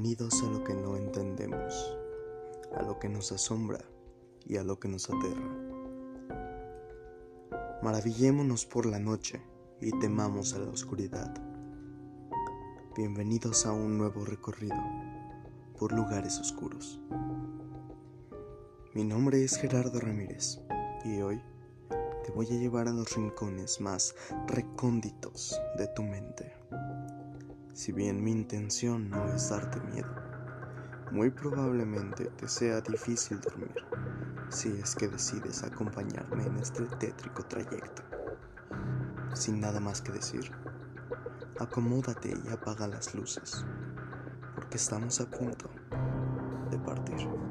Bienvenidos a lo que no entendemos, a lo que nos asombra y a lo que nos aterra. Maravillémonos por la noche y temamos a la oscuridad. Bienvenidos a un nuevo recorrido por lugares oscuros. Mi nombre es Gerardo Ramírez y hoy te voy a llevar a los rincones más recónditos de tu mente. Si bien mi intención no es darte miedo, muy probablemente te sea difícil dormir si es que decides acompañarme en este tétrico trayecto. Sin nada más que decir, acomódate y apaga las luces, porque estamos a punto de partir.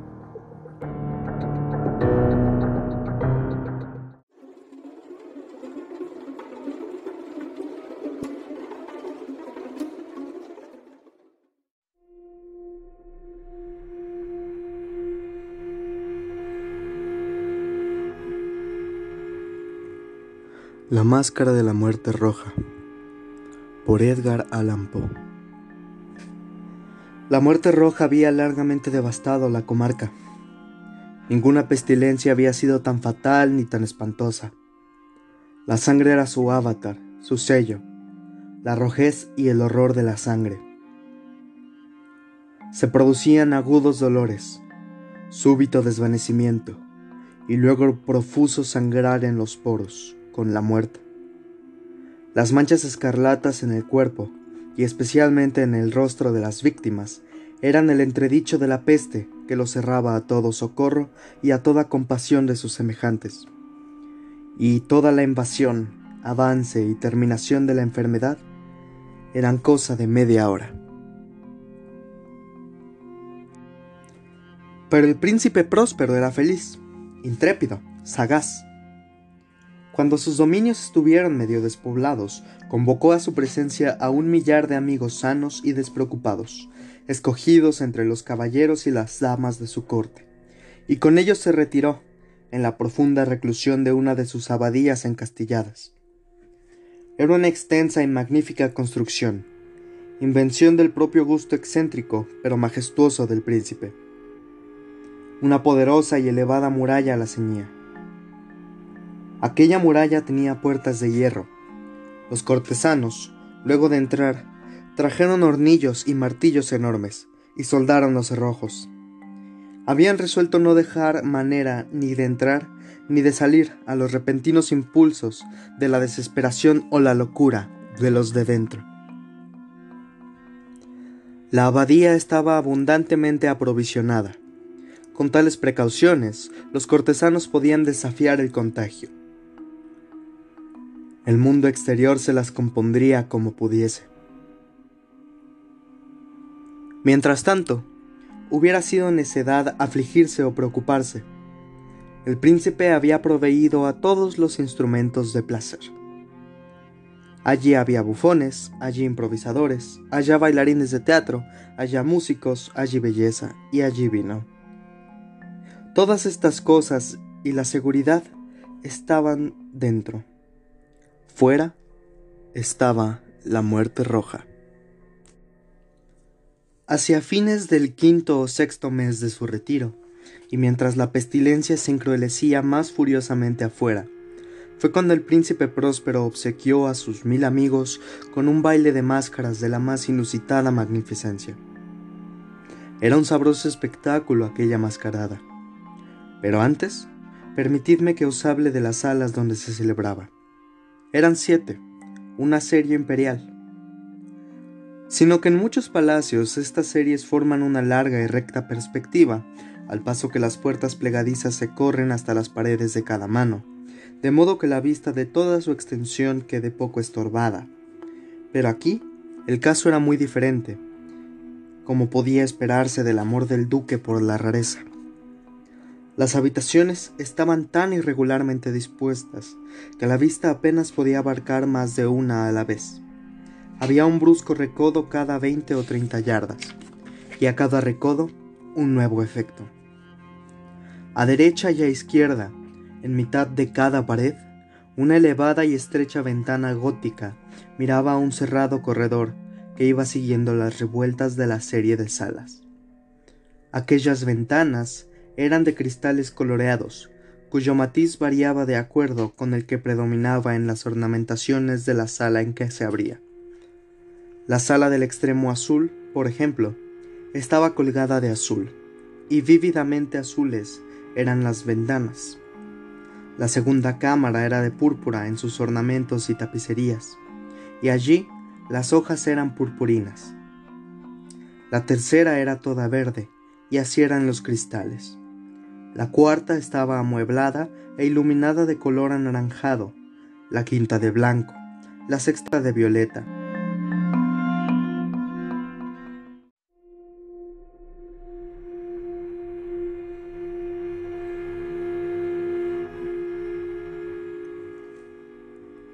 La máscara de la muerte roja por Edgar Allan Poe La muerte roja había largamente devastado la comarca. Ninguna pestilencia había sido tan fatal ni tan espantosa. La sangre era su avatar, su sello, la rojez y el horror de la sangre. Se producían agudos dolores, súbito desvanecimiento y luego profuso sangrar en los poros con la muerte. Las manchas escarlatas en el cuerpo, y especialmente en el rostro de las víctimas, eran el entredicho de la peste que los cerraba a todo socorro y a toda compasión de sus semejantes. Y toda la invasión, avance y terminación de la enfermedad eran cosa de media hora. Pero el príncipe próspero era feliz, intrépido, sagaz, cuando sus dominios estuvieron medio despoblados, convocó a su presencia a un millar de amigos sanos y despreocupados, escogidos entre los caballeros y las damas de su corte, y con ellos se retiró, en la profunda reclusión de una de sus abadías encastilladas. Era una extensa y magnífica construcción, invención del propio gusto excéntrico pero majestuoso del príncipe. Una poderosa y elevada muralla la ceñía Aquella muralla tenía puertas de hierro. Los cortesanos, luego de entrar, trajeron hornillos y martillos enormes y soldaron los cerrojos. Habían resuelto no dejar manera ni de entrar ni de salir a los repentinos impulsos de la desesperación o la locura de los de dentro. La abadía estaba abundantemente aprovisionada. Con tales precauciones, los cortesanos podían desafiar el contagio. El mundo exterior se las compondría como pudiese. Mientras tanto, hubiera sido necedad afligirse o preocuparse. El príncipe había proveído a todos los instrumentos de placer. Allí había bufones, allí improvisadores, allá bailarines de teatro, allá músicos, allí belleza y allí vino. Todas estas cosas y la seguridad estaban dentro. Fuera estaba la muerte roja. Hacia fines del quinto o sexto mes de su retiro, y mientras la pestilencia se encruelecía más furiosamente afuera, fue cuando el príncipe próspero obsequió a sus mil amigos con un baile de máscaras de la más inusitada magnificencia. Era un sabroso espectáculo aquella mascarada. Pero antes, permitidme que os hable de las salas donde se celebraba. Eran siete, una serie imperial. Sino que en muchos palacios estas series forman una larga y recta perspectiva, al paso que las puertas plegadizas se corren hasta las paredes de cada mano, de modo que la vista de toda su extensión quede poco estorbada. Pero aquí el caso era muy diferente, como podía esperarse del amor del duque por la rareza. Las habitaciones estaban tan irregularmente dispuestas que la vista apenas podía abarcar más de una a la vez. Había un brusco recodo cada veinte o treinta yardas, y a cada recodo un nuevo efecto. A derecha y a izquierda, en mitad de cada pared, una elevada y estrecha ventana gótica miraba a un cerrado corredor que iba siguiendo las revueltas de la serie de salas. Aquellas ventanas eran de cristales coloreados, cuyo matiz variaba de acuerdo con el que predominaba en las ornamentaciones de la sala en que se abría. La sala del extremo azul, por ejemplo, estaba colgada de azul, y vívidamente azules eran las ventanas. La segunda cámara era de púrpura en sus ornamentos y tapicerías, y allí las hojas eran purpurinas. La tercera era toda verde, y así eran los cristales. La cuarta estaba amueblada e iluminada de color anaranjado, la quinta de blanco, la sexta de violeta,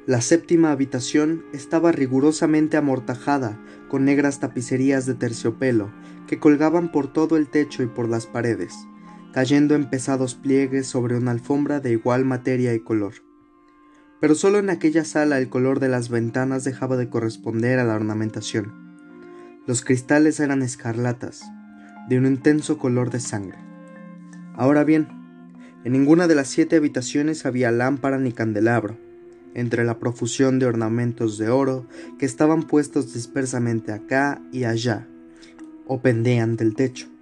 La séptima habitación estaba rigurosamente amortajada con negras tapicerías de terciopelo que colgaban por todo el techo y por las paredes, cayendo en pesados pliegues sobre una alfombra de igual materia y color. Pero solo en aquella sala el color de las ventanas dejaba de corresponder a la ornamentación. Los cristales eran escarlatas, de un intenso color de sangre. Ahora bien, en ninguna de las siete habitaciones había lámpara ni candelabro, entre la profusión de ornamentos de oro que estaban puestos dispersamente acá y allá, o pendían del techo.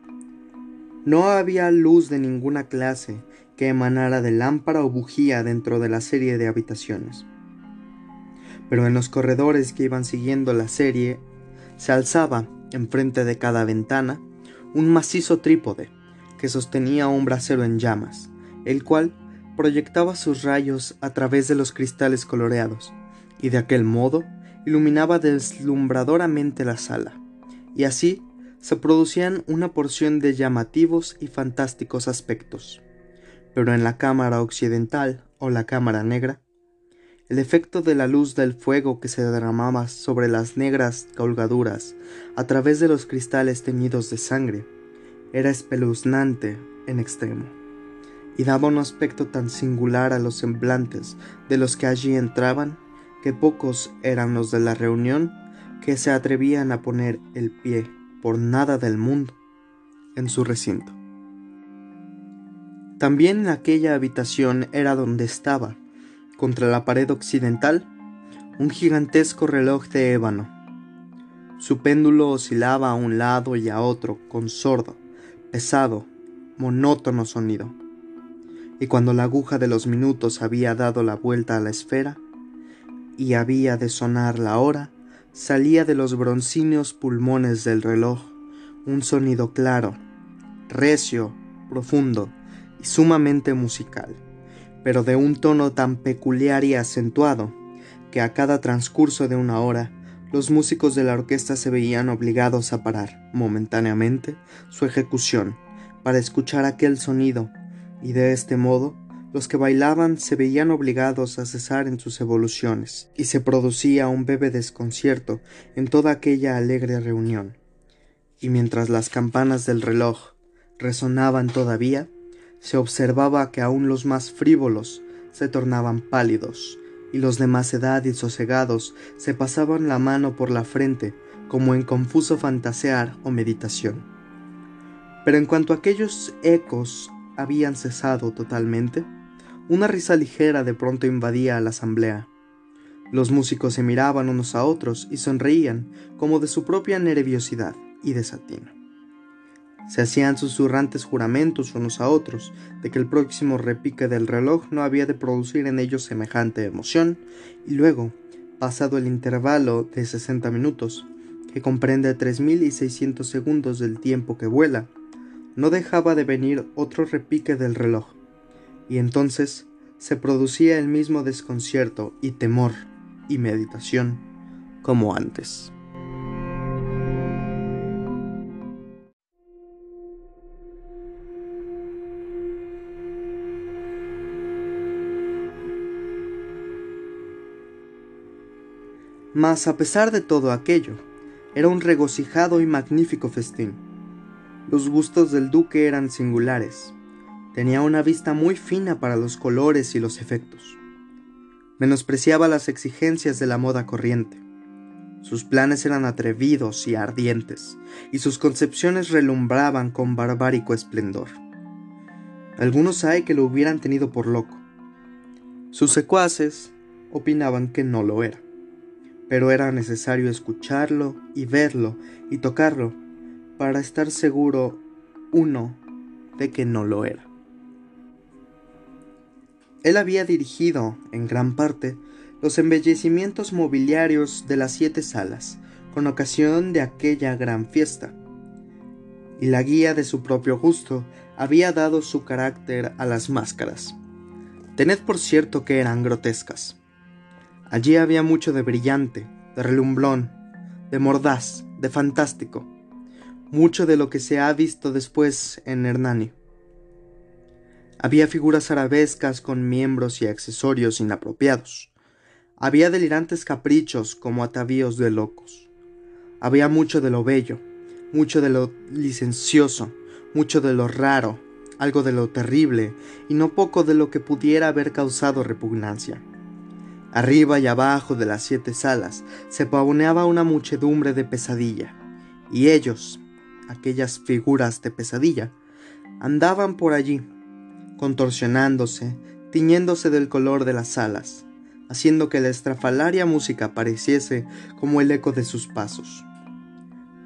No había luz de ninguna clase que emanara de lámpara o bujía dentro de la serie de habitaciones. Pero en los corredores que iban siguiendo la serie, se alzaba, enfrente de cada ventana, un macizo trípode que sostenía un brasero en llamas, el cual proyectaba sus rayos a través de los cristales coloreados, y de aquel modo iluminaba deslumbradoramente la sala, y así se producían una porción de llamativos y fantásticos aspectos. Pero en la cámara occidental o la cámara negra, el efecto de la luz del fuego que se derramaba sobre las negras colgaduras a través de los cristales teñidos de sangre era espeluznante en extremo y daba un aspecto tan singular a los semblantes de los que allí entraban, que pocos eran los de la reunión que se atrevían a poner el pie por nada del mundo en su recinto. También en aquella habitación era donde estaba, contra la pared occidental, un gigantesco reloj de ébano. Su péndulo oscilaba a un lado y a otro con sordo, pesado, monótono sonido y cuando la aguja de los minutos había dado la vuelta a la esfera, y había de sonar la hora, salía de los broncíneos pulmones del reloj un sonido claro, recio, profundo y sumamente musical, pero de un tono tan peculiar y acentuado que a cada transcurso de una hora los músicos de la orquesta se veían obligados a parar momentáneamente su ejecución para escuchar aquel sonido y de este modo los que bailaban se veían obligados a cesar en sus evoluciones, y se producía un breve desconcierto en toda aquella alegre reunión. Y mientras las campanas del reloj resonaban todavía, se observaba que aun los más frívolos se tornaban pálidos, y los de más edad y sosegados se pasaban la mano por la frente como en confuso fantasear o meditación. Pero en cuanto aquellos ecos habían cesado totalmente, una risa ligera de pronto invadía a la asamblea. Los músicos se miraban unos a otros y sonreían como de su propia nerviosidad y desatino. Se hacían susurrantes juramentos unos a otros de que el próximo repique del reloj no había de producir en ellos semejante emoción, y luego, pasado el intervalo de sesenta minutos, que comprende tres mil y seiscientos segundos del tiempo que vuela, no dejaba de venir otro repique del reloj, y entonces se producía el mismo desconcierto y temor y meditación como antes. Mas a pesar de todo aquello, era un regocijado y magnífico festín los gustos del duque eran singulares. Tenía una vista muy fina para los colores y los efectos. Menospreciaba las exigencias de la moda corriente. Sus planes eran atrevidos y ardientes, y sus concepciones relumbraban con barbárico esplendor. Algunos hay que lo hubieran tenido por loco. Sus secuaces opinaban que no lo era, pero era necesario escucharlo y verlo y tocarlo para estar seguro uno de que no lo era. Él había dirigido, en gran parte, los embellecimientos mobiliarios de las siete salas, con ocasión de aquella gran fiesta. Y la guía de su propio gusto había dado su carácter a las máscaras. Tened por cierto que eran grotescas. Allí había mucho de brillante, de relumblón, de mordaz, de fantástico, mucho de lo que se ha visto después en Hernani. Había figuras arabescas con miembros y accesorios inapropiados, había delirantes caprichos como atavíos de locos. Había mucho de lo bello, mucho de lo licencioso, mucho de lo raro, algo de lo terrible y no poco de lo que pudiera haber causado repugnancia. Arriba y abajo de las siete salas se pavoneaba una muchedumbre de pesadilla, y ellos, aquellas figuras de pesadilla, andaban por allí, contorsionándose, tiñéndose del color de las salas, haciendo que la estrafalaria música pareciese como el eco de sus pasos.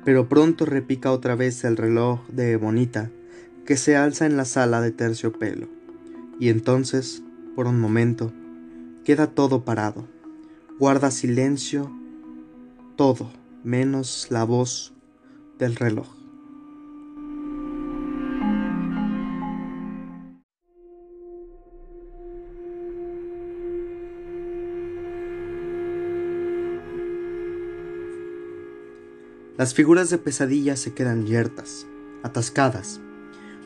Pero pronto repica otra vez el reloj de Bonita que se alza en la sala de terciopelo, y entonces, por un momento, queda todo parado, guarda silencio todo, menos la voz del reloj. Las figuras de pesadilla se quedan yertas, atascadas,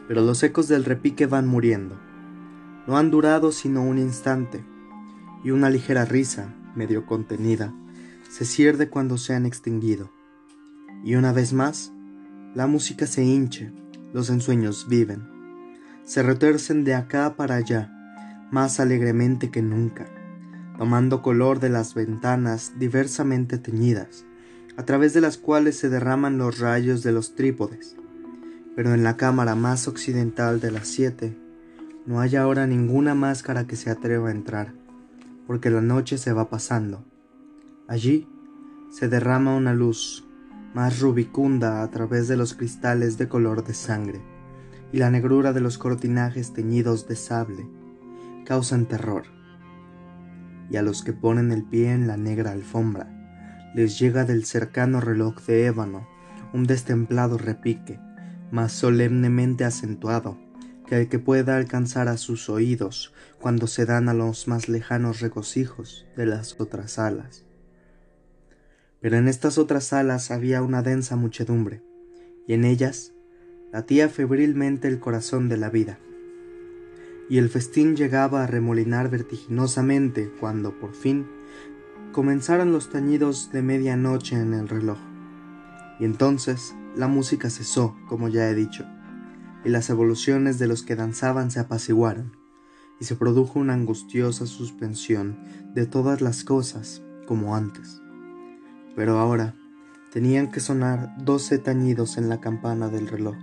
pero los ecos del repique van muriendo. No han durado sino un instante, y una ligera risa, medio contenida, se cierde cuando se han extinguido. Y una vez más, la música se hinche, los ensueños viven, se retuercen de acá para allá, más alegremente que nunca, tomando color de las ventanas diversamente teñidas, a través de las cuales se derraman los rayos de los trípodes. Pero en la cámara más occidental de las siete no hay ahora ninguna máscara que se atreva a entrar, porque la noche se va pasando. Allí se derrama una luz más rubicunda a través de los cristales de color de sangre, y la negrura de los cortinajes teñidos de sable causan terror. Y a los que ponen el pie en la negra alfombra, les llega del cercano reloj de ébano un destemplado repique, más solemnemente acentuado que el que pueda alcanzar a sus oídos cuando se dan a los más lejanos regocijos de las otras alas. Pero en estas otras alas había una densa muchedumbre, y en ellas latía febrilmente el corazón de la vida. Y el festín llegaba a remolinar vertiginosamente cuando, por fin, comenzaron los tañidos de medianoche en el reloj. Y entonces la música cesó, como ya he dicho, y las evoluciones de los que danzaban se apaciguaron, y se produjo una angustiosa suspensión de todas las cosas, como antes. Pero ahora tenían que sonar doce tañidos en la campana del reloj.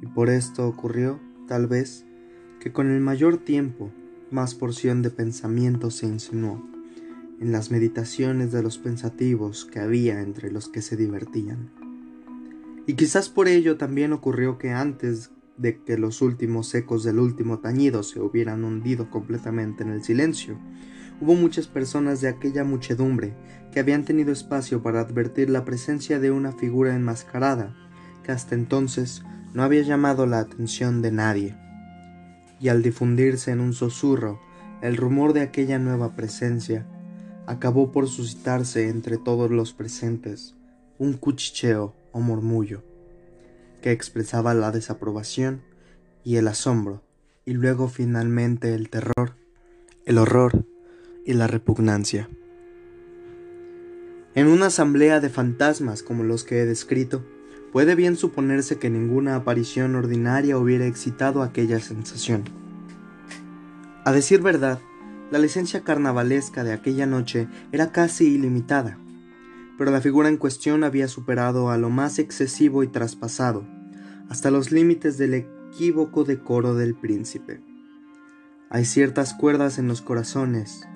Y por esto ocurrió, tal vez, que con el mayor tiempo más porción de pensamiento se insinuó en las meditaciones de los pensativos que había entre los que se divertían. Y quizás por ello también ocurrió que antes de que los últimos ecos del último tañido se hubieran hundido completamente en el silencio, hubo muchas personas de aquella muchedumbre que habían tenido espacio para advertir la presencia de una figura enmascarada que hasta entonces no había llamado la atención de nadie. Y al difundirse en un susurro el rumor de aquella nueva presencia, acabó por suscitarse entre todos los presentes un cuchicheo o murmullo que expresaba la desaprobación y el asombro, y luego finalmente el terror, el horror y la repugnancia. En una asamblea de fantasmas como los que he descrito, puede bien suponerse que ninguna aparición ordinaria hubiera excitado aquella sensación. A decir verdad, la licencia carnavalesca de aquella noche era casi ilimitada, pero la figura en cuestión había superado a lo más excesivo y traspasado, hasta los límites del equívoco decoro del príncipe. Hay ciertas cuerdas en los corazones,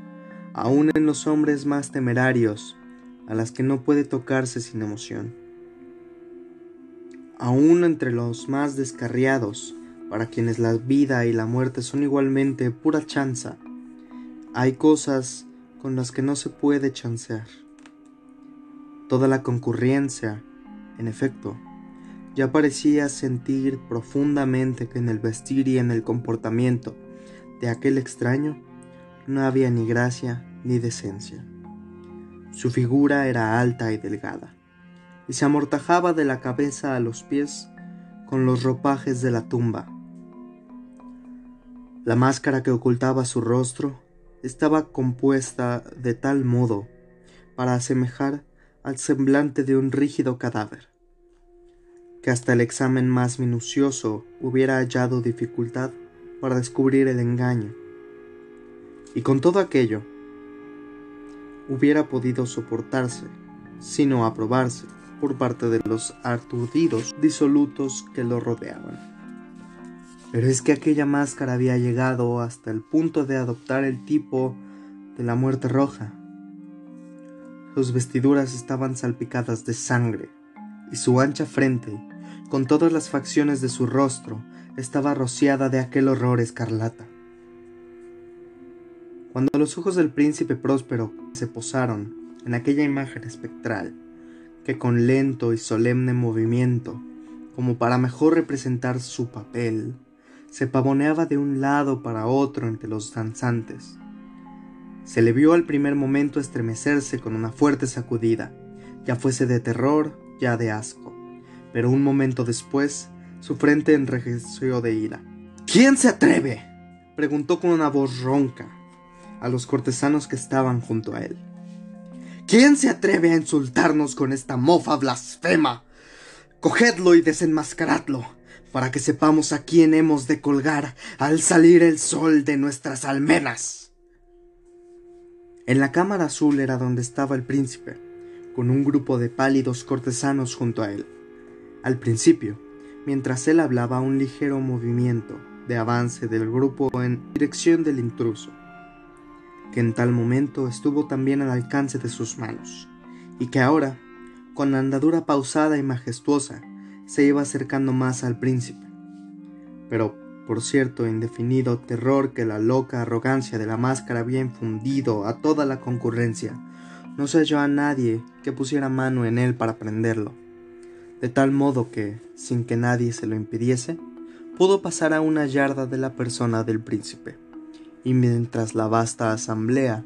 aun en los hombres más temerarios, a las que no puede tocarse sin emoción. Aún entre los más descarriados, para quienes la vida y la muerte son igualmente pura chanza, hay cosas con las que no se puede chancear. Toda la concurrencia, en efecto, ya parecía sentir profundamente que en el vestir y en el comportamiento de aquel extraño no había ni gracia ni decencia. Su figura era alta y delgada, y se amortajaba de la cabeza a los pies con los ropajes de la tumba. La máscara que ocultaba su rostro estaba compuesta de tal modo para asemejar al semblante de un rígido cadáver, que hasta el examen más minucioso hubiera hallado dificultad para descubrir el engaño. Y con todo aquello, hubiera podido soportarse, sino aprobarse, por parte de los aturdidos disolutos que lo rodeaban. Pero es que aquella máscara había llegado hasta el punto de adoptar el tipo de la muerte roja. Sus vestiduras estaban salpicadas de sangre, y su ancha frente, con todas las facciones de su rostro, estaba rociada de aquel horror escarlata. Cuando los ojos del príncipe próspero se posaron en aquella imagen espectral, que con lento y solemne movimiento, como para mejor representar su papel, se pavoneaba de un lado para otro entre los danzantes. Se le vio al primer momento estremecerse con una fuerte sacudida, ya fuese de terror, ya de asco, pero un momento después su frente enrejeció de ira. ¿Quién se atreve? preguntó con una voz ronca a los cortesanos que estaban junto a él. ¿Quién se atreve a insultarnos con esta mofa blasfema? Cogedlo y desenmascaradlo, para que sepamos a quién hemos de colgar al salir el sol de nuestras almenas. En la cámara azul era donde estaba el príncipe, con un grupo de pálidos cortesanos junto a él. Al principio, mientras él hablaba, un ligero movimiento de avance del grupo en dirección del intruso que en tal momento estuvo también al alcance de sus manos, y que ahora, con andadura pausada y majestuosa, se iba acercando más al príncipe. Pero, por cierto indefinido terror que la loca arrogancia de la máscara había infundido a toda la concurrencia, no se halló a nadie que pusiera mano en él para prenderlo, de tal modo que, sin que nadie se lo impidiese, pudo pasar a una yarda de la persona del príncipe y mientras la vasta asamblea,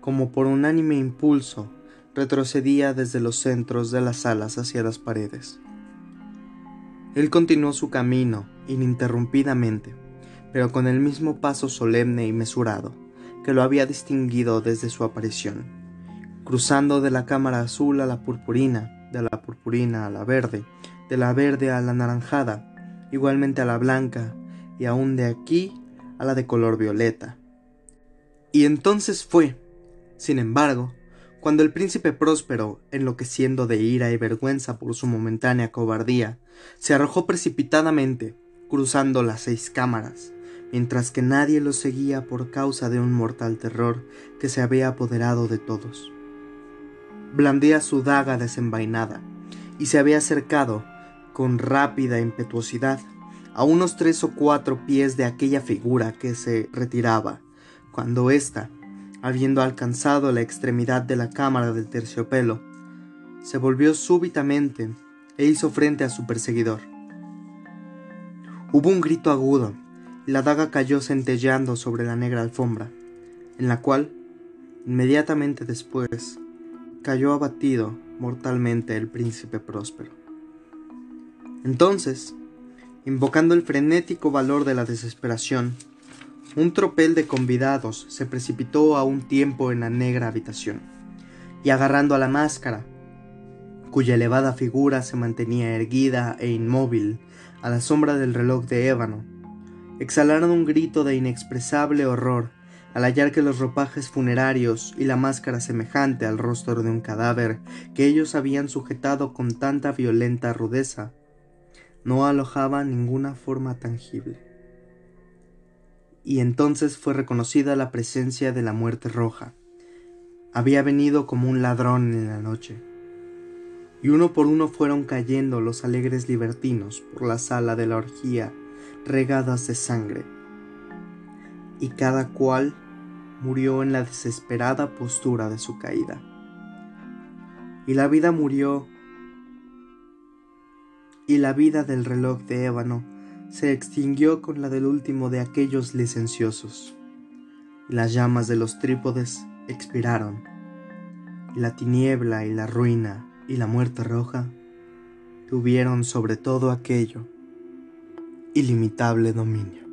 como por unánime impulso, retrocedía desde los centros de las salas hacia las paredes. Él continuó su camino ininterrumpidamente, pero con el mismo paso solemne y mesurado que lo había distinguido desde su aparición, cruzando de la cámara azul a la purpurina, de la purpurina a la verde, de la verde a la naranjada, igualmente a la blanca, y aún de aquí a la de color violeta. Y entonces fue, sin embargo, cuando el príncipe próspero, enloqueciendo de ira y vergüenza por su momentánea cobardía, se arrojó precipitadamente, cruzando las seis cámaras, mientras que nadie lo seguía por causa de un mortal terror que se había apoderado de todos. Blandía su daga desenvainada y se había acercado, con rápida impetuosidad, a unos tres o cuatro pies de aquella figura que se retiraba, cuando ésta, habiendo alcanzado la extremidad de la cámara del terciopelo, se volvió súbitamente e hizo frente a su perseguidor. Hubo un grito agudo, y la daga cayó centelleando sobre la negra alfombra, en la cual, inmediatamente después, cayó abatido mortalmente el príncipe próspero. Entonces, Invocando el frenético valor de la desesperación, un tropel de convidados se precipitó a un tiempo en la negra habitación, y agarrando a la máscara, cuya elevada figura se mantenía erguida e inmóvil a la sombra del reloj de ébano, exhalaron un grito de inexpresable horror al hallar que los ropajes funerarios y la máscara semejante al rostro de un cadáver que ellos habían sujetado con tanta violenta rudeza, no alojaba ninguna forma tangible. Y entonces fue reconocida la presencia de la muerte roja. Había venido como un ladrón en la noche. Y uno por uno fueron cayendo los alegres libertinos por la sala de la orgía, regadas de sangre. Y cada cual murió en la desesperada postura de su caída. Y la vida murió, y la vida del reloj de ébano se extinguió con la del último de aquellos licenciosos. Las llamas de los trípodes expiraron, la tiniebla y la ruina y la muerte roja tuvieron sobre todo aquello ilimitable dominio.